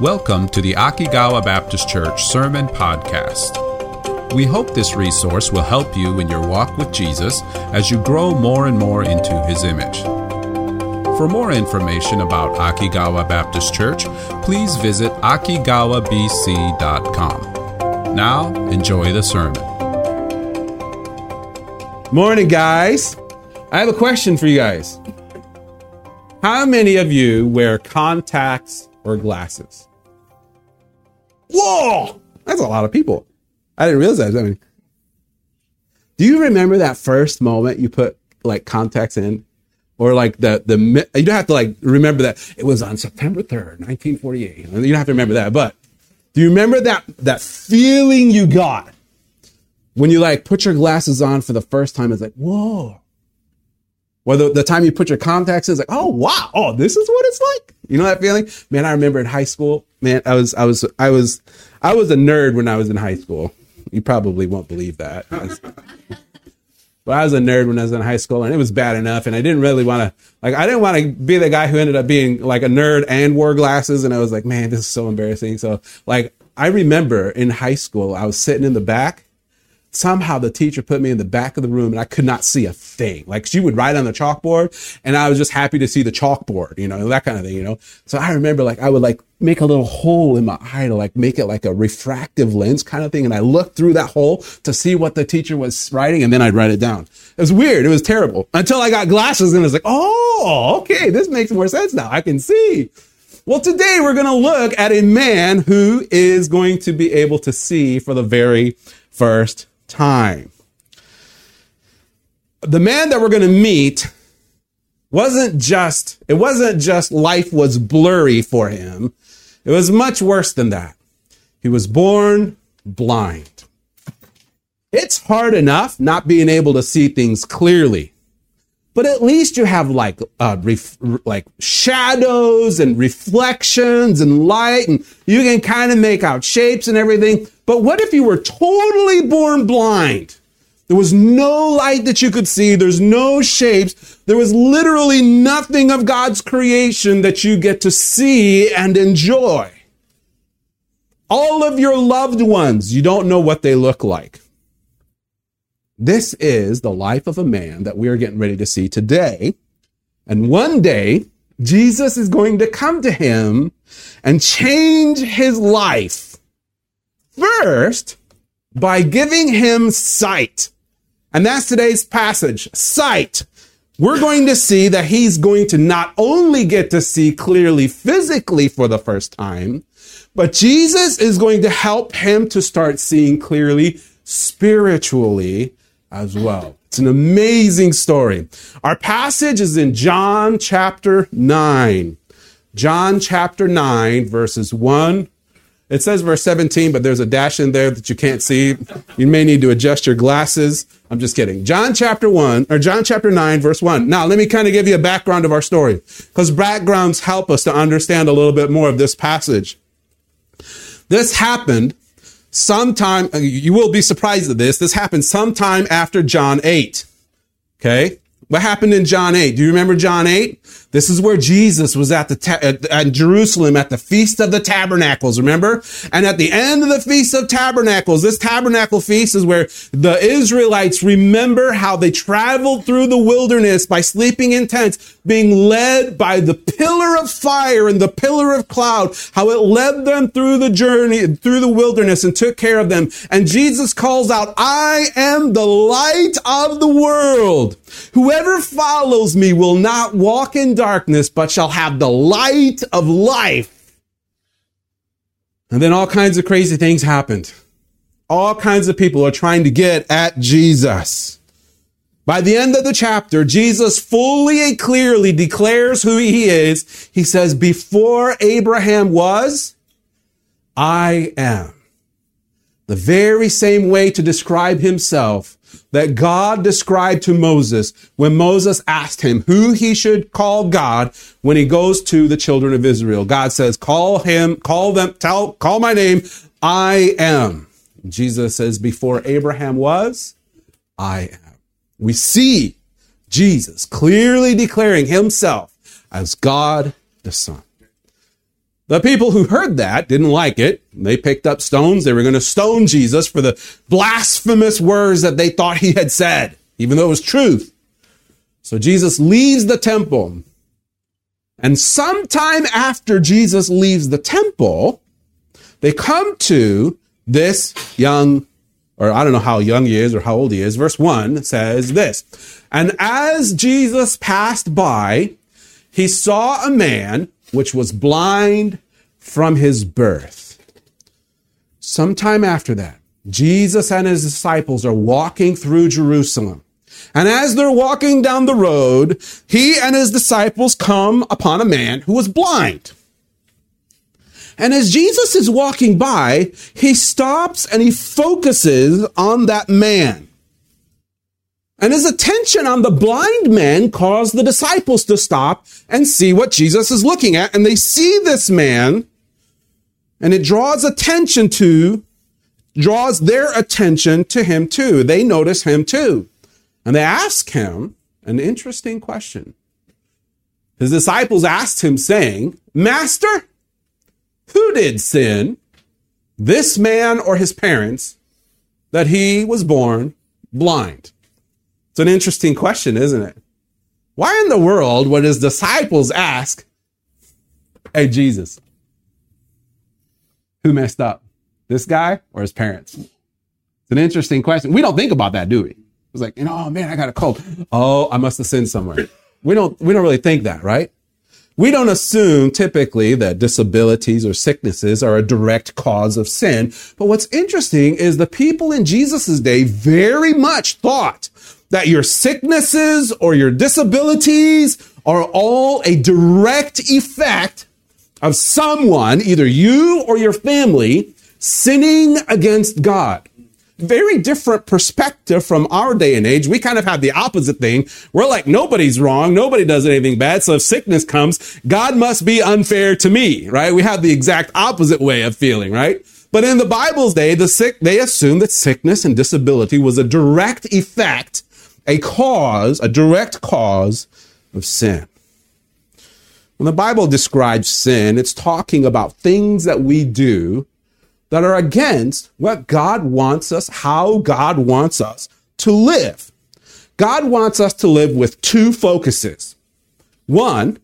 Welcome to the Akigawa Baptist Church Sermon Podcast. We hope this resource will help you in your walk with Jesus as you grow more and more into his image. For more information about Akigawa Baptist Church, please visit akigawabc.com. Now, enjoy the sermon. Morning, guys. I have a question for you guys. How many of you wear contacts or glasses? Whoa! That's a lot of people. I didn't realize that. I mean, do you remember that first moment you put like contacts in? Or like the, the, you don't have to like remember that it was on September 3rd, 1948. You don't have to remember that, but do you remember that, that feeling you got when you like put your glasses on for the first time? It's like, whoa. Or the, the time you put your contacts in, it's like, oh wow, oh, this is what it's like. You know that feeling? Man, I remember in high school, man, I was, I was, I was, I was a nerd when I was in high school. You probably won't believe that. but I was a nerd when I was in high school and it was bad enough. And I didn't really want to, like, I didn't want to be the guy who ended up being like a nerd and wore glasses. And I was like, man, this is so embarrassing. So like, I remember in high school, I was sitting in the back somehow the teacher put me in the back of the room and I could not see a thing. Like she would write on the chalkboard and I was just happy to see the chalkboard, you know, that kind of thing, you know. So I remember like I would like make a little hole in my eye to like make it like a refractive lens kind of thing. And I looked through that hole to see what the teacher was writing and then I'd write it down. It was weird. It was terrible until I got glasses and it was like, oh, okay, this makes more sense now. I can see. Well, today we're going to look at a man who is going to be able to see for the very first time. The man that we're going to meet wasn't just, it wasn't just life was blurry for him. It was much worse than that. He was born blind. It's hard enough not being able to see things clearly, but at least you have like, uh, ref- like shadows and reflections and light and you can kind of make out shapes and everything. But what if you were totally born blind? There was no light that you could see. There's no shapes. There was literally nothing of God's creation that you get to see and enjoy. All of your loved ones, you don't know what they look like. This is the life of a man that we are getting ready to see today. And one day, Jesus is going to come to him and change his life First, by giving him sight. And that's today's passage. Sight. We're going to see that he's going to not only get to see clearly physically for the first time, but Jesus is going to help him to start seeing clearly spiritually as well. It's an amazing story. Our passage is in John chapter 9. John chapter 9, verses 1 it says verse 17, but there's a dash in there that you can't see. You may need to adjust your glasses. I'm just kidding. John chapter 1, or John chapter 9, verse 1. Now, let me kind of give you a background of our story, because backgrounds help us to understand a little bit more of this passage. This happened sometime, uh, you will be surprised at this, this happened sometime after John 8. Okay? What happened in John 8? Do you remember John 8? This is where Jesus was at the ta- at, at, Jerusalem at the Feast of the Tabernacles, remember? And at the end of the Feast of Tabernacles, this tabernacle feast is where the Israelites remember how they traveled through the wilderness by sleeping in tents, being led by the pillar of fire and the pillar of cloud, how it led them through the journey, through the wilderness and took care of them. And Jesus calls out, I am the light of the world. Whoever follows me will not walk in darkness, but shall have the light of life. And then all kinds of crazy things happened. All kinds of people are trying to get at Jesus. By the end of the chapter, Jesus fully and clearly declares who he is. He says, before Abraham was, I am. The very same way to describe himself that God described to Moses when Moses asked him who he should call God when he goes to the children of Israel. God says, call him, call them, tell, call my name. I am. Jesus says, before Abraham was, I am. We see Jesus clearly declaring himself as God the Son. The people who heard that didn't like it. They picked up stones. They were going to stone Jesus for the blasphemous words that they thought he had said, even though it was truth. So Jesus leaves the temple. And sometime after Jesus leaves the temple, they come to this young, or I don't know how young he is or how old he is. Verse 1 says this And as Jesus passed by, he saw a man which was blind from his birth. Sometime after that, Jesus and his disciples are walking through Jerusalem. And as they're walking down the road, he and his disciples come upon a man who was blind. And as Jesus is walking by, he stops and he focuses on that man. And his attention on the blind man caused the disciples to stop and see what Jesus is looking at. And they see this man and it draws attention to, draws their attention to him too. They notice him too. And they ask him an interesting question. His disciples asked him saying, Master, who did sin, this man or his parents, that he was born blind? It's an interesting question, isn't it? Why in the world would his disciples ask, Hey, Jesus, who messed up? This guy or his parents? It's an interesting question. We don't think about that, do we? It's like, you know, oh man, I got a cold. Oh, I must have sinned somewhere. We don't, we don't really think that, right? We don't assume typically that disabilities or sicknesses are a direct cause of sin. But what's interesting is the people in Jesus' day very much thought that your sicknesses or your disabilities are all a direct effect of someone, either you or your family, sinning against God very different perspective from our day and age. We kind of have the opposite thing. We're like, nobody's wrong. Nobody does anything bad. So if sickness comes, God must be unfair to me, right? We have the exact opposite way of feeling, right? But in the Bible's day, the sick, they assumed that sickness and disability was a direct effect, a cause, a direct cause of sin. When the Bible describes sin, it's talking about things that we do that are against what God wants us, how God wants us to live. God wants us to live with two focuses. One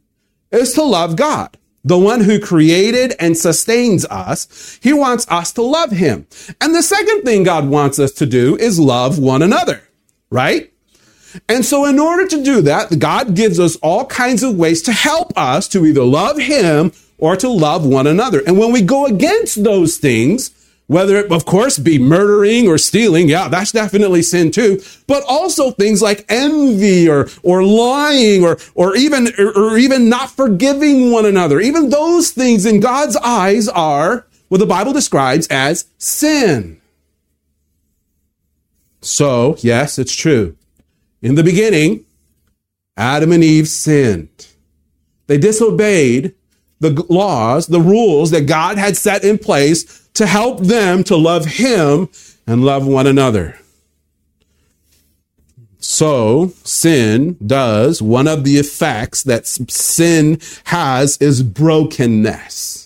is to love God, the one who created and sustains us. He wants us to love him. And the second thing God wants us to do is love one another, right? And so in order to do that, God gives us all kinds of ways to help us to either love him or to love one another. And when we go against those things, whether it, of course, be murdering or stealing, yeah, that's definitely sin too, but also things like envy or, or lying or, or even, or, or even not forgiving one another. Even those things in God's eyes are what the Bible describes as sin. So, yes, it's true. In the beginning, Adam and Eve sinned. They disobeyed the laws, the rules that God had set in place to help them to love Him and love one another. So, sin does, one of the effects that sin has is brokenness.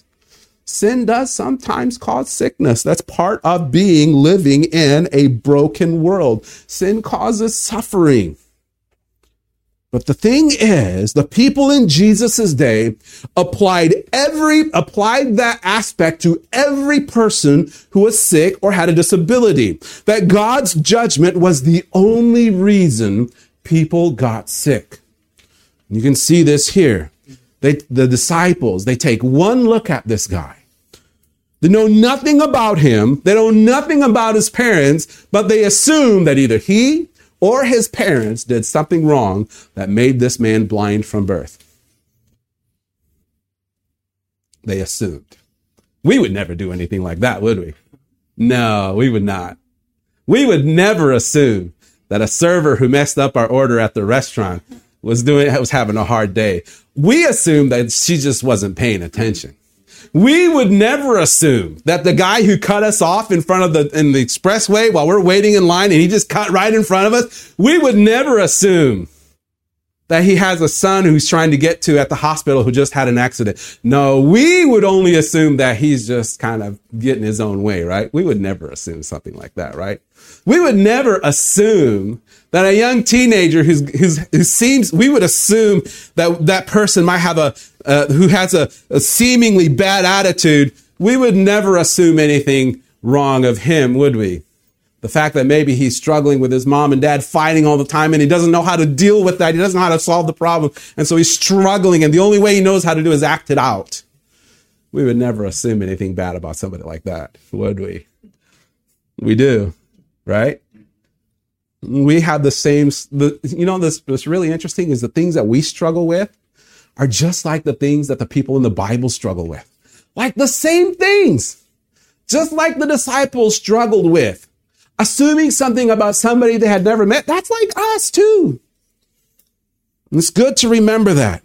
Sin does sometimes cause sickness. That's part of being living in a broken world. Sin causes suffering. But the thing is, the people in Jesus' day applied every, applied that aspect to every person who was sick or had a disability. That God's judgment was the only reason people got sick. You can see this here. They, the disciples, they take one look at this guy. They know nothing about him. They know nothing about his parents, but they assume that either he or his parents did something wrong that made this man blind from birth. They assumed. We would never do anything like that, would we? No, we would not. We would never assume that a server who messed up our order at the restaurant was doing was having a hard day. We assume that she just wasn't paying attention. We would never assume that the guy who cut us off in front of the in the expressway while we're waiting in line and he just cut right in front of us, we would never assume that he has a son who's trying to get to at the hospital who just had an accident. No, we would only assume that he's just kind of getting his own way, right? We would never assume something like that, right? We would never assume that a young teenager who's, who's, who seems, we would assume that that person might have a, uh, who has a, a seemingly bad attitude. We would never assume anything wrong of him, would we? The fact that maybe he's struggling with his mom and dad fighting all the time and he doesn't know how to deal with that. He doesn't know how to solve the problem. And so he's struggling and the only way he knows how to do is act it out. We would never assume anything bad about somebody like that, would we? We do, right? We have the same, the, you know, this, what's really interesting is the things that we struggle with are just like the things that the people in the Bible struggle with. Like the same things. Just like the disciples struggled with assuming something about somebody they had never met. That's like us too. And it's good to remember that.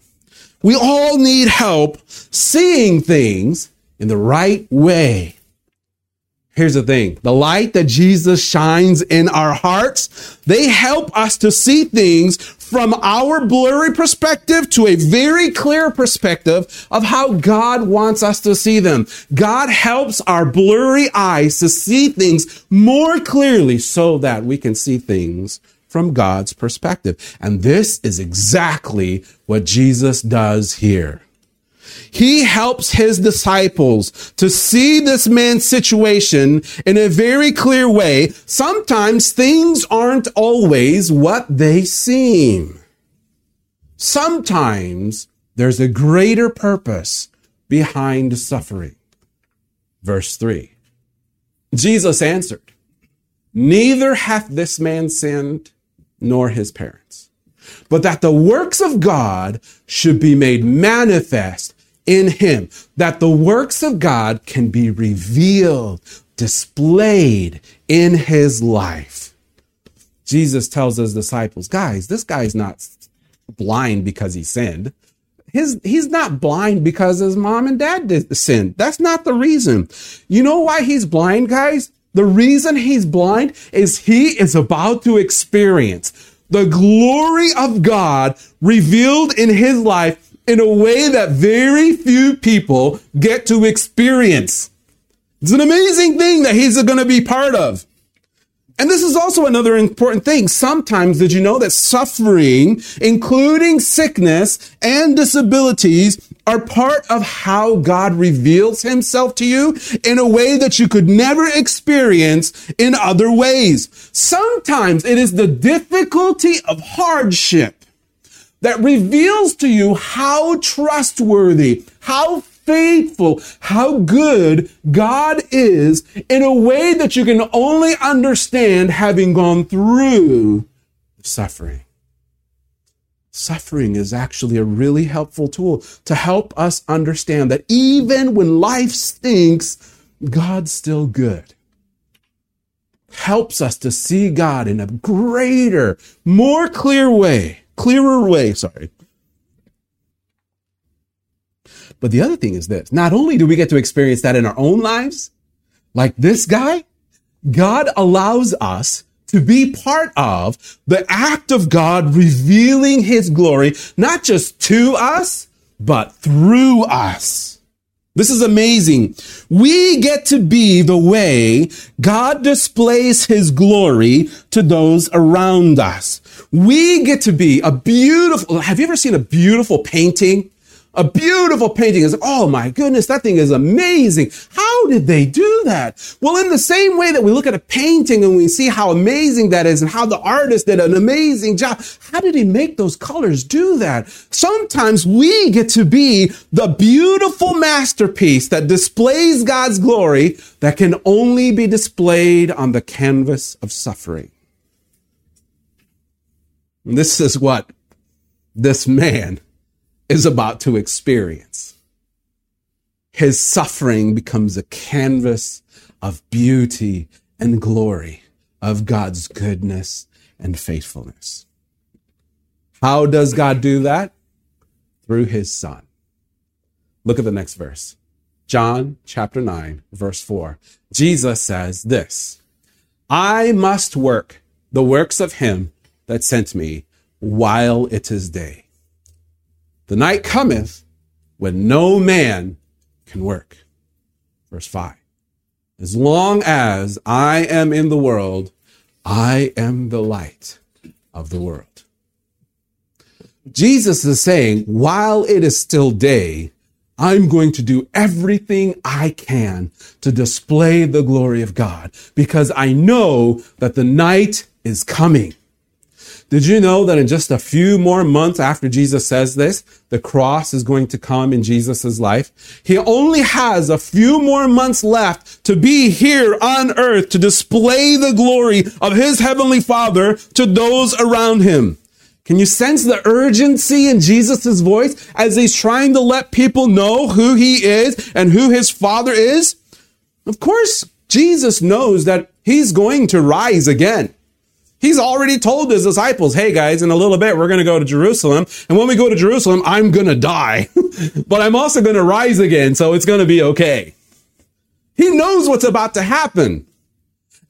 We all need help seeing things in the right way. Here's the thing. The light that Jesus shines in our hearts, they help us to see things from our blurry perspective to a very clear perspective of how God wants us to see them. God helps our blurry eyes to see things more clearly so that we can see things from God's perspective. And this is exactly what Jesus does here. He helps his disciples to see this man's situation in a very clear way. Sometimes things aren't always what they seem. Sometimes there's a greater purpose behind suffering. Verse 3. Jesus answered, Neither hath this man sinned, nor his parents, but that the works of God should be made manifest in him, that the works of God can be revealed, displayed in his life. Jesus tells his disciples, guys, this guy's not blind because he sinned. His, he's not blind because his mom and dad did sin. That's not the reason. You know why he's blind, guys? The reason he's blind is he is about to experience the glory of God revealed in his life in a way that very few people get to experience. It's an amazing thing that he's going to be part of. And this is also another important thing. Sometimes did you know that suffering, including sickness and disabilities, are part of how God reveals himself to you in a way that you could never experience in other ways. Sometimes it is the difficulty of hardship that reveals to you how trustworthy, how faithful, how good God is in a way that you can only understand having gone through suffering. Suffering is actually a really helpful tool to help us understand that even when life stinks, God's still good. Helps us to see God in a greater, more clear way clearer way, sorry. But the other thing is this not only do we get to experience that in our own lives, like this guy, God allows us to be part of the act of God revealing his glory, not just to us, but through us. This is amazing. We get to be the way God displays his glory to those around us. We get to be a beautiful, have you ever seen a beautiful painting? A beautiful painting is, oh my goodness, that thing is amazing. How did they do that? Well, in the same way that we look at a painting and we see how amazing that is and how the artist did an amazing job, how did he make those colors do that? Sometimes we get to be the beautiful masterpiece that displays God's glory that can only be displayed on the canvas of suffering. And this is what this man is about to experience. His suffering becomes a canvas of beauty and glory of God's goodness and faithfulness. How does God do that? Through his son. Look at the next verse. John chapter 9, verse 4. Jesus says this I must work the works of him that sent me while it is day. The night cometh when no man can work. Verse 5. As long as I am in the world, I am the light of the world. Jesus is saying, while it is still day, I'm going to do everything I can to display the glory of God because I know that the night is coming. Did you know that in just a few more months after Jesus says this, the cross is going to come in Jesus' life? He only has a few more months left to be here on earth to display the glory of his heavenly father to those around him. Can you sense the urgency in Jesus' voice as he's trying to let people know who he is and who his father is? Of course, Jesus knows that he's going to rise again. He's already told his disciples, hey guys, in a little bit, we're going to go to Jerusalem. And when we go to Jerusalem, I'm going to die, but I'm also going to rise again. So it's going to be okay. He knows what's about to happen.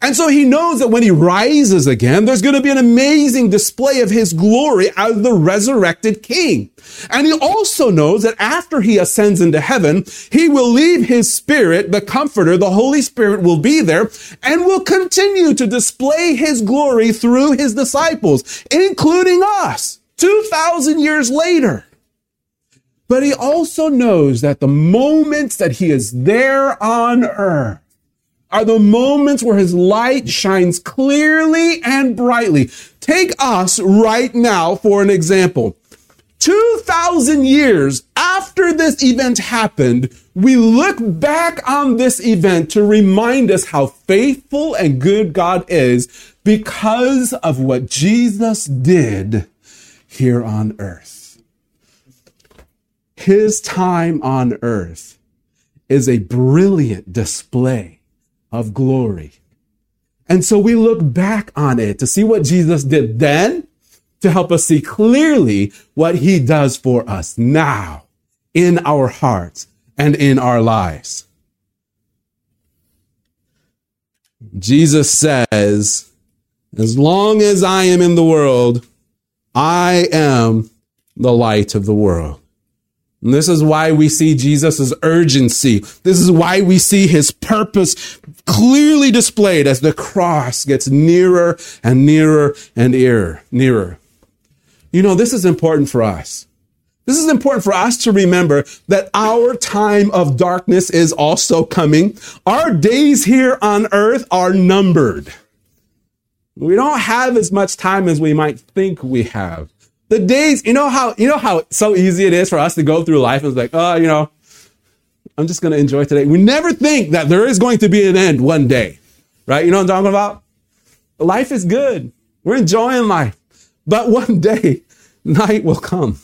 And so he knows that when he rises again, there's going to be an amazing display of his glory as the resurrected king. And he also knows that after he ascends into heaven, he will leave his spirit, the comforter, the Holy Spirit will be there and will continue to display his glory through his disciples, including us, 2,000 years later. But he also knows that the moments that he is there on earth, are the moments where his light shines clearly and brightly. Take us right now for an example. 2,000 years after this event happened, we look back on this event to remind us how faithful and good God is because of what Jesus did here on earth. His time on earth is a brilliant display of glory. And so we look back on it to see what Jesus did then to help us see clearly what he does for us now in our hearts and in our lives. Jesus says, as long as I am in the world, I am the light of the world. This is why we see Jesus' urgency. This is why we see his purpose clearly displayed as the cross gets nearer and nearer and nearer, nearer. You know, this is important for us. This is important for us to remember that our time of darkness is also coming. Our days here on earth are numbered. We don't have as much time as we might think we have. The days, you know how, you know how so easy it is for us to go through life and it's like, oh, you know, I'm just going to enjoy today. We never think that there is going to be an end one day, right? You know what I'm talking about? Life is good. We're enjoying life. But one day, night will come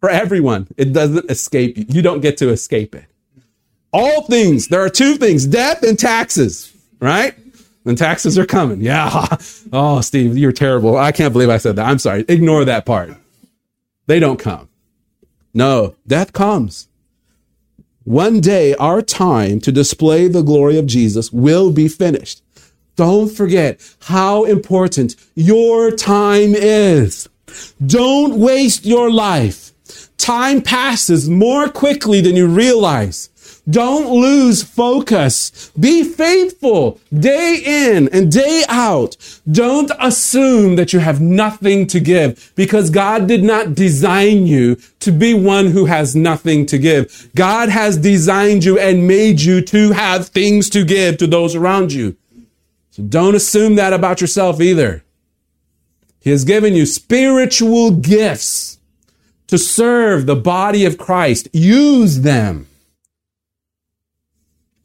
for everyone. It doesn't escape you. You don't get to escape it. All things, there are two things, death and taxes, right? And taxes are coming. Yeah. Oh, Steve, you're terrible. I can't believe I said that. I'm sorry. Ignore that part. They don't come. No, death comes. One day, our time to display the glory of Jesus will be finished. Don't forget how important your time is. Don't waste your life. Time passes more quickly than you realize. Don't lose focus. Be faithful day in and day out. Don't assume that you have nothing to give because God did not design you to be one who has nothing to give. God has designed you and made you to have things to give to those around you. So don't assume that about yourself either. He has given you spiritual gifts to serve the body of Christ. Use them.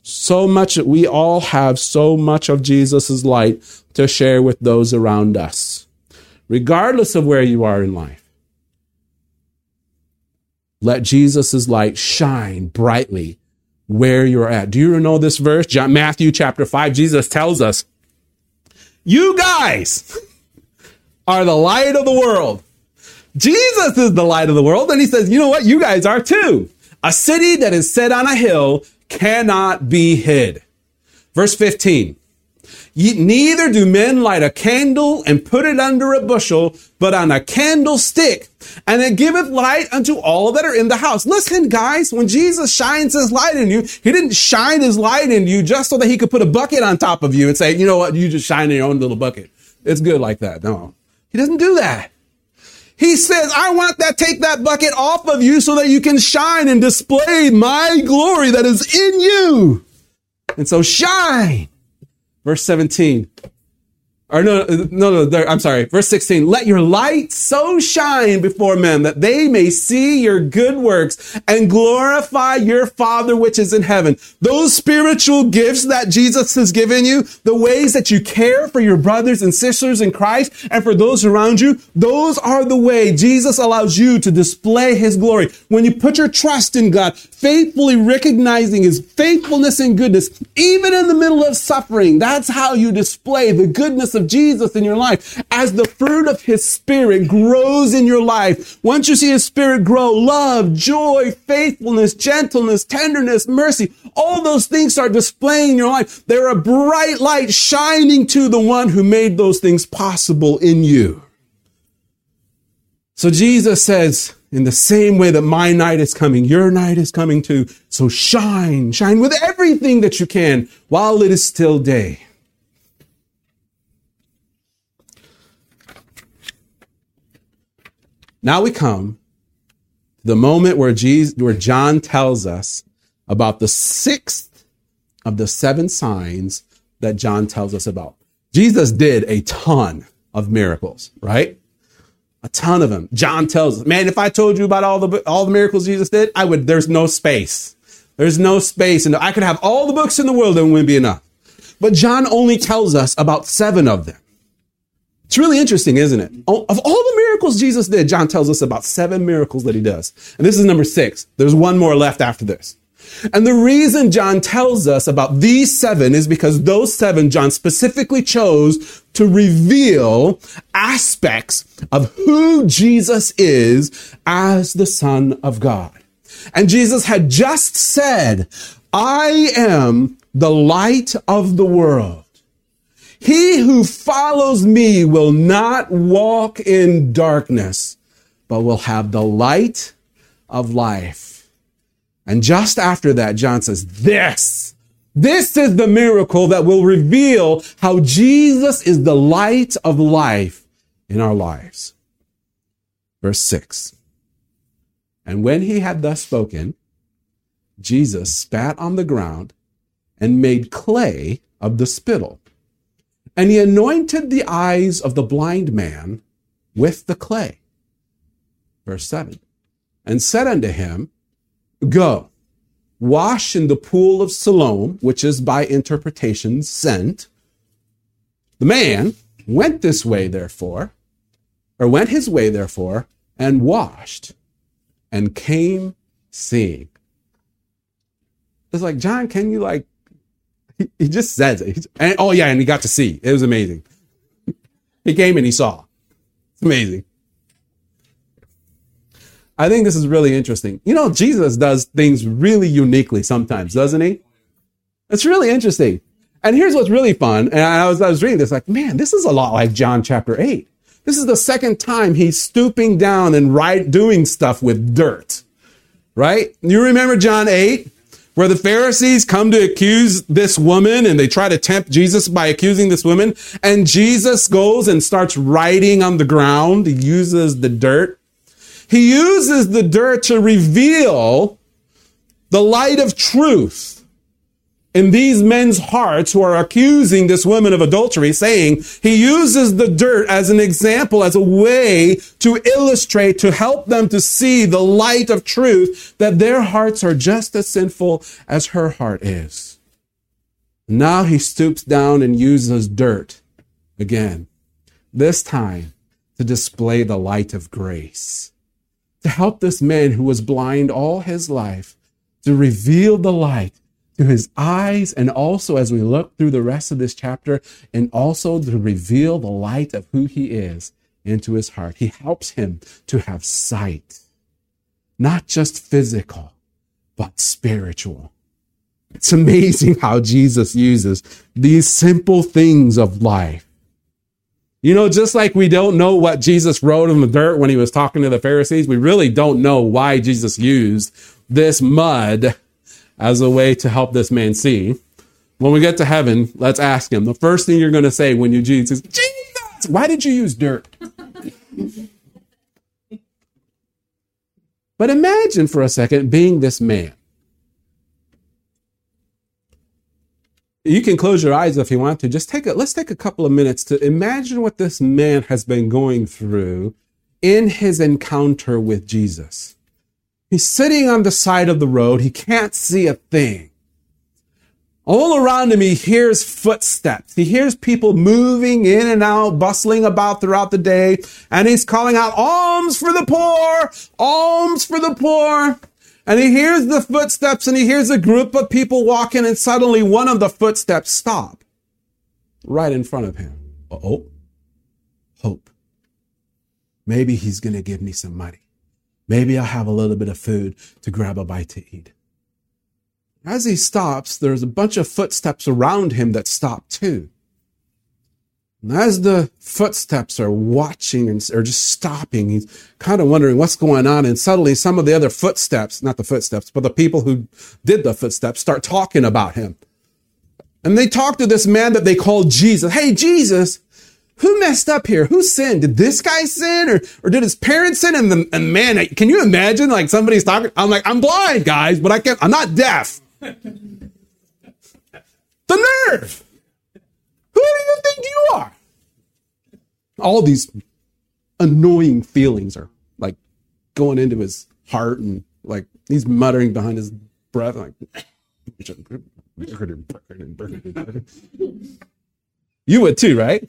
So much, we all have so much of Jesus' light to share with those around us, regardless of where you are in life. Let Jesus' light shine brightly where you're at. Do you know this verse? John, Matthew chapter 5, Jesus tells us, You guys are the light of the world. Jesus is the light of the world. And he says, You know what? You guys are too. A city that is set on a hill cannot be hid. Verse 15. Neither do men light a candle and put it under a bushel, but on a candlestick, and it giveth light unto all that are in the house. Listen, guys, when Jesus shines his light in you, he didn't shine his light in you just so that he could put a bucket on top of you and say, you know what, you just shine in your own little bucket. It's good like that. No, he doesn't do that. He says, I want that, take that bucket off of you so that you can shine and display my glory that is in you. And so shine. Verse 17. Or no, no, no, I'm sorry. Verse 16. Let your light so shine before men that they may see your good works and glorify your Father which is in heaven. Those spiritual gifts that Jesus has given you, the ways that you care for your brothers and sisters in Christ and for those around you, those are the way Jesus allows you to display his glory. When you put your trust in God, faithfully recognizing his faithfulness and goodness, even in the middle of suffering, that's how you display the goodness of Jesus in your life. As the fruit of his spirit grows in your life, once you see his spirit grow, love, joy, faithfulness, gentleness, tenderness, mercy, all those things start displaying in your life. They're a bright light shining to the one who made those things possible in you. So Jesus says, in the same way that my night is coming, your night is coming too. So shine, shine with everything that you can while it is still day. Now we come to the moment where, Jesus, where John tells us about the sixth of the seven signs that John tells us about. Jesus did a ton of miracles, right? A ton of them. John tells us, man, if I told you about all the, all the miracles Jesus did, I would, there's no space. There's no space. And I could have all the books in the world and it wouldn't be enough. But John only tells us about seven of them. It's really interesting, isn't it? Oh, of all the miracles Jesus did, John tells us about seven miracles that he does. And this is number six. There's one more left after this. And the reason John tells us about these seven is because those seven John specifically chose to reveal aspects of who Jesus is as the Son of God. And Jesus had just said, I am the light of the world. He who follows me will not walk in darkness, but will have the light of life. And just after that, John says, this, this is the miracle that will reveal how Jesus is the light of life in our lives. Verse six. And when he had thus spoken, Jesus spat on the ground and made clay of the spittle and he anointed the eyes of the blind man with the clay. Verse 7 And said unto him, Go, wash in the pool of Siloam, which is by interpretation sent. The man went this way, therefore, or went his way, therefore, and washed and came seeing. It's like, John, can you like he, just says it. And, oh yeah, and he got to see. It was amazing. he came and he saw. It's amazing. I think this is really interesting. You know, Jesus does things really uniquely sometimes, doesn't he? It's really interesting. And here's what's really fun. And I was, I was reading this like, man, this is a lot like John chapter 8. This is the second time he's stooping down and right, doing stuff with dirt. Right? You remember John 8? Where the Pharisees come to accuse this woman and they try to tempt Jesus by accusing this woman. And Jesus goes and starts writing on the ground. He uses the dirt. He uses the dirt to reveal the light of truth in these men's hearts who are accusing this woman of adultery, saying he uses the dirt as an example, as a way to illustrate, to help them to see the light of truth that their hearts are just as sinful as her heart is. Now he stoops down and uses dirt again, this time to display the light of grace, to help this man who was blind all his life to reveal the light to his eyes, and also as we look through the rest of this chapter, and also to reveal the light of who he is into his heart. He helps him to have sight, not just physical, but spiritual. It's amazing how Jesus uses these simple things of life. You know, just like we don't know what Jesus wrote in the dirt when he was talking to the Pharisees, we really don't know why Jesus used this mud as a way to help this man see. When we get to heaven, let's ask him. The first thing you're going to say when you Jesus, Jesus, why did you use dirt? but imagine for a second being this man. You can close your eyes if you want to. Just take a let's take a couple of minutes to imagine what this man has been going through in his encounter with Jesus. He's sitting on the side of the road. He can't see a thing. All around him, he hears footsteps. He hears people moving in and out, bustling about throughout the day. And he's calling out, alms for the poor, alms for the poor. And he hears the footsteps and he hears a group of people walking and suddenly one of the footsteps stop right in front of him. Oh, hope. Maybe he's going to give me some money. Maybe I'll have a little bit of food to grab a bite to eat. As he stops, there's a bunch of footsteps around him that stop too. And as the footsteps are watching and are just stopping, he's kind of wondering what's going on. And suddenly some of the other footsteps, not the footsteps, but the people who did the footsteps start talking about him. And they talk to this man that they call Jesus. Hey, Jesus, who messed up here? Who sinned? Did this guy sin or, or did his parents sin? And the and man, can you imagine like somebody's talking? I'm like, I'm blind, guys, but I can't, I'm not deaf. the nerve! Who do you think you are? All these annoying feelings are like going into his heart and like he's muttering behind his breath like you would too, right?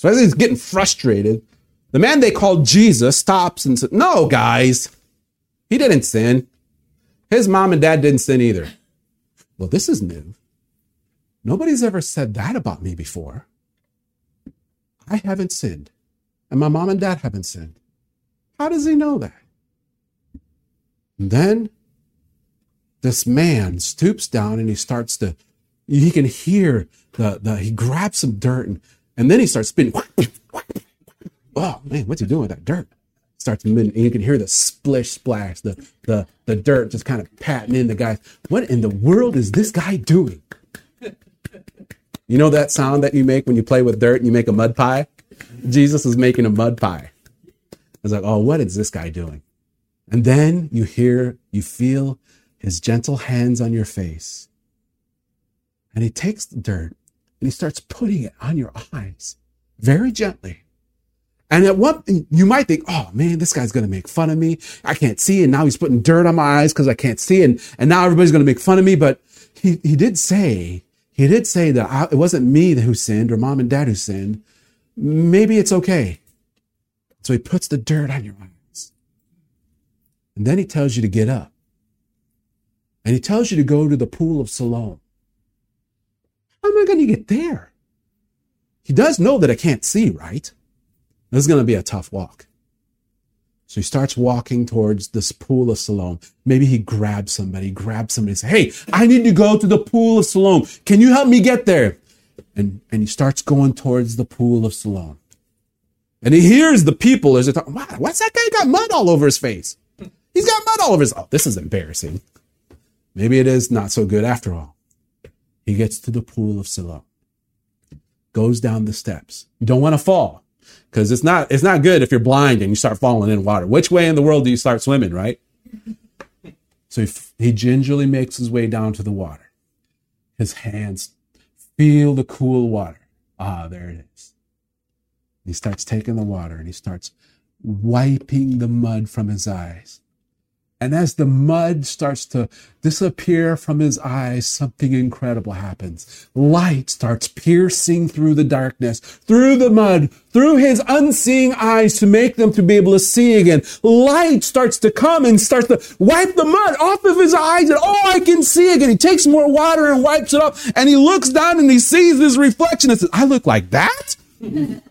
So as he's getting frustrated, the man they called Jesus stops and says, No, guys, he didn't sin. His mom and dad didn't sin either. Well, this is new. Nobody's ever said that about me before. I haven't sinned, and my mom and dad haven't sinned. How does he know that? And then this man stoops down and he starts to, he can hear the, the he grabs some dirt and, and then he starts spinning. Oh man, what's he doing with that dirt? starts and you can hear the splish splash, the the the dirt just kind of patting in the guy. What in the world is this guy doing? You know that sound that you make when you play with dirt and you make a mud pie? Jesus is making a mud pie. I was like, oh, what is this guy doing? And then you hear, you feel his gentle hands on your face. And he takes the dirt and he starts putting it on your eyes very gently. And at what you might think, oh man, this guy's going to make fun of me. I can't see. And now he's putting dirt on my eyes because I can't see. And, and now everybody's going to make fun of me. But he, he did say, he did say that I, it wasn't me who sinned or mom and dad who sinned. Maybe it's okay. So he puts the dirt on your eyes. And then he tells you to get up. And he tells you to go to the pool of Siloam. Am I going to get there? He does know that I can't see, right? This is going to be a tough walk. So he starts walking towards this pool of Siloam. Maybe he grabs somebody, grabs somebody, say, Hey, I need to go to the pool of Siloam. Can you help me get there? And, and he starts going towards the pool of Siloam. And he hears the people as they're talking, wow, what's that guy got mud all over his face? He's got mud all over his, oh, this is embarrassing. Maybe it is not so good after all. He gets to the pool of Siloam, goes down the steps. You don't want to fall because it's not it's not good if you're blind and you start falling in water. Which way in the world do you start swimming, right? So he, he gingerly makes his way down to the water. His hands feel the cool water. Ah, there it is. He starts taking the water and he starts wiping the mud from his eyes. And as the mud starts to disappear from his eyes, something incredible happens. Light starts piercing through the darkness, through the mud, through his unseeing eyes to make them to be able to see again. Light starts to come and starts to wipe the mud off of his eyes and oh, I can see again. He takes more water and wipes it off and he looks down and he sees his reflection and says, I look like that?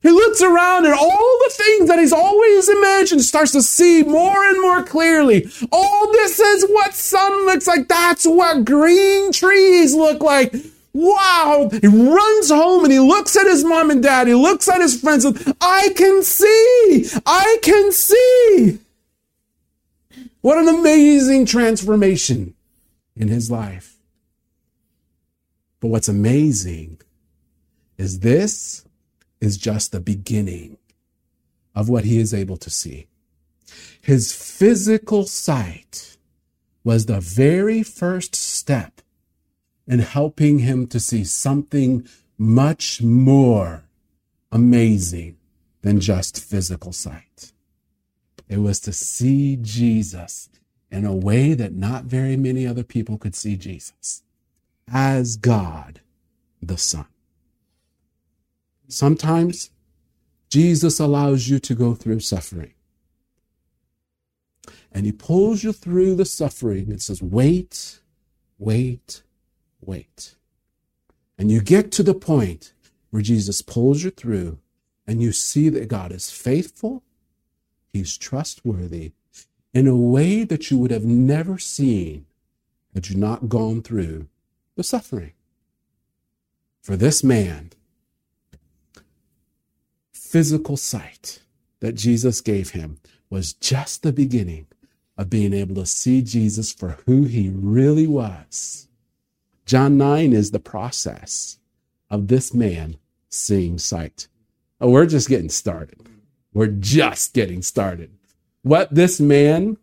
He looks around and all the things that he's always imagined starts to see more and more clearly. Oh, this is what sun looks like. That's what green trees look like. Wow. He runs home and he looks at his mom and dad. He looks at his friends and I can see. I can see. What an amazing transformation in his life. But what's amazing is this is just the beginning of what he is able to see. His physical sight was the very first step in helping him to see something much more amazing than just physical sight. It was to see Jesus in a way that not very many other people could see Jesus as God the Son. Sometimes Jesus allows you to go through suffering. And he pulls you through the suffering and says, wait, wait, wait. And you get to the point where Jesus pulls you through and you see that God is faithful, he's trustworthy in a way that you would have never seen had you not gone through the suffering. For this man, physical sight that Jesus gave him was just the beginning of being able to see Jesus for who he really was. John 9 is the process of this man seeing sight. Oh, we're just getting started. We're just getting started. What this man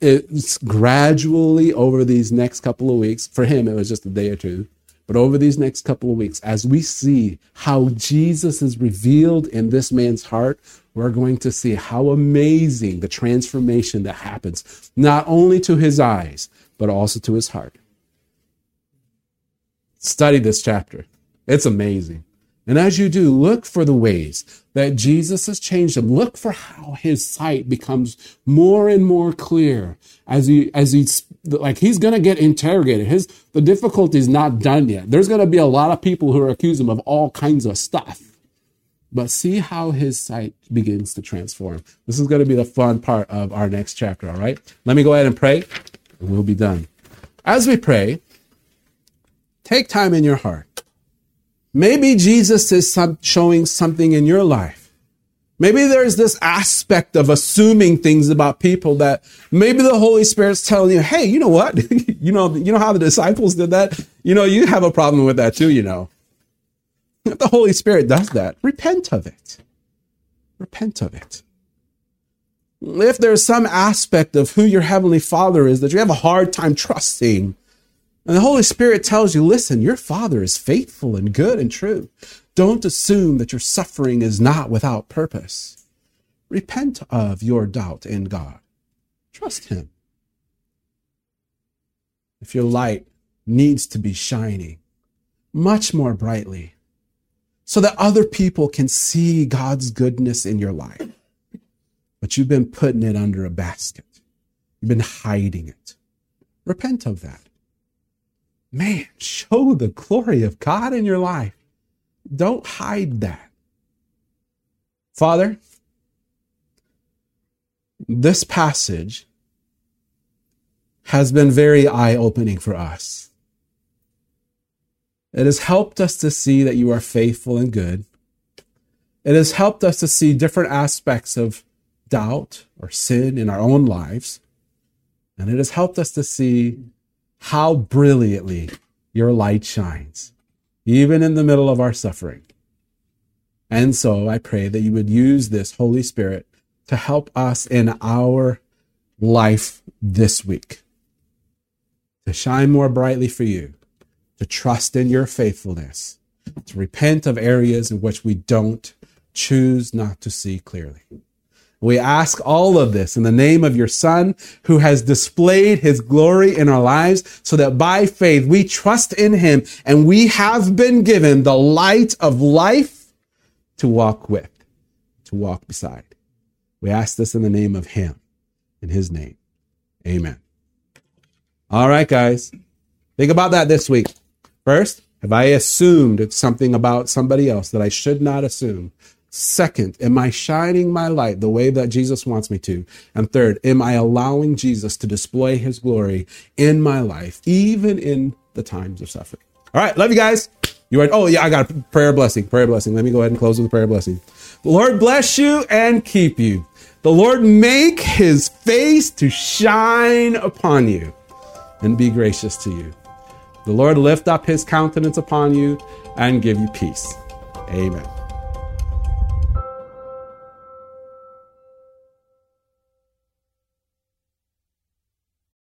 is gradually over these next couple of weeks, for him, it was just a day or two, but over these next couple of weeks, as we see how Jesus is revealed in this man's heart, we're going to see how amazing the transformation that happens, not only to his eyes, but also to his heart. Study this chapter. It's amazing. And as you do, look for the ways that Jesus has changed him. Look for how his sight becomes more and more clear as he, as he's, like he's going to get interrogated. His, the difficulty is not done yet. There's going to be a lot of people who are accuse him of all kinds of stuff. But see how his sight begins to transform. This is going to be the fun part of our next chapter. All right. Let me go ahead and pray and we'll be done. As we pray, take time in your heart Maybe Jesus is some, showing something in your life. Maybe there's this aspect of assuming things about people that maybe the Holy Spirit's telling you, hey, you know what? you know, you know how the disciples did that? You know, you have a problem with that too, you know. If the Holy Spirit does that, repent of it. Repent of it. If there's some aspect of who your Heavenly Father is that you have a hard time trusting, and the Holy Spirit tells you, listen, your Father is faithful and good and true. Don't assume that your suffering is not without purpose. Repent of your doubt in God. Trust Him. If your light needs to be shining much more brightly so that other people can see God's goodness in your life, but you've been putting it under a basket, you've been hiding it. Repent of that man, show the glory of God in your life. Don't hide that. Father, this passage has been very eye opening for us. It has helped us to see that you are faithful and good. It has helped us to see different aspects of doubt or sin in our own lives. And it has helped us to see how brilliantly your light shines, even in the middle of our suffering. And so I pray that you would use this Holy Spirit to help us in our life this week, to shine more brightly for you, to trust in your faithfulness, to repent of areas in which we don't choose not to see clearly. We ask all of this in the name of your Son, who has displayed his glory in our lives, so that by faith we trust in him and we have been given the light of life to walk with, to walk beside. We ask this in the name of him, in his name. Amen. All right, guys. Think about that this week. First, Have I assumed it's something about somebody else that I should not assume? Second, am I shining my light the way that Jesus wants me to? And third, am I allowing Jesus to display his glory in my life, even in the times of suffering? All right, love you guys. You are, oh yeah, I got a prayer blessing, prayer blessing. Let me go ahead and close with a prayer blessing. The Lord bless you and keep you. The Lord make his face to shine upon you and be gracious to you. The Lord lift up his countenance upon you and give you peace. Amen.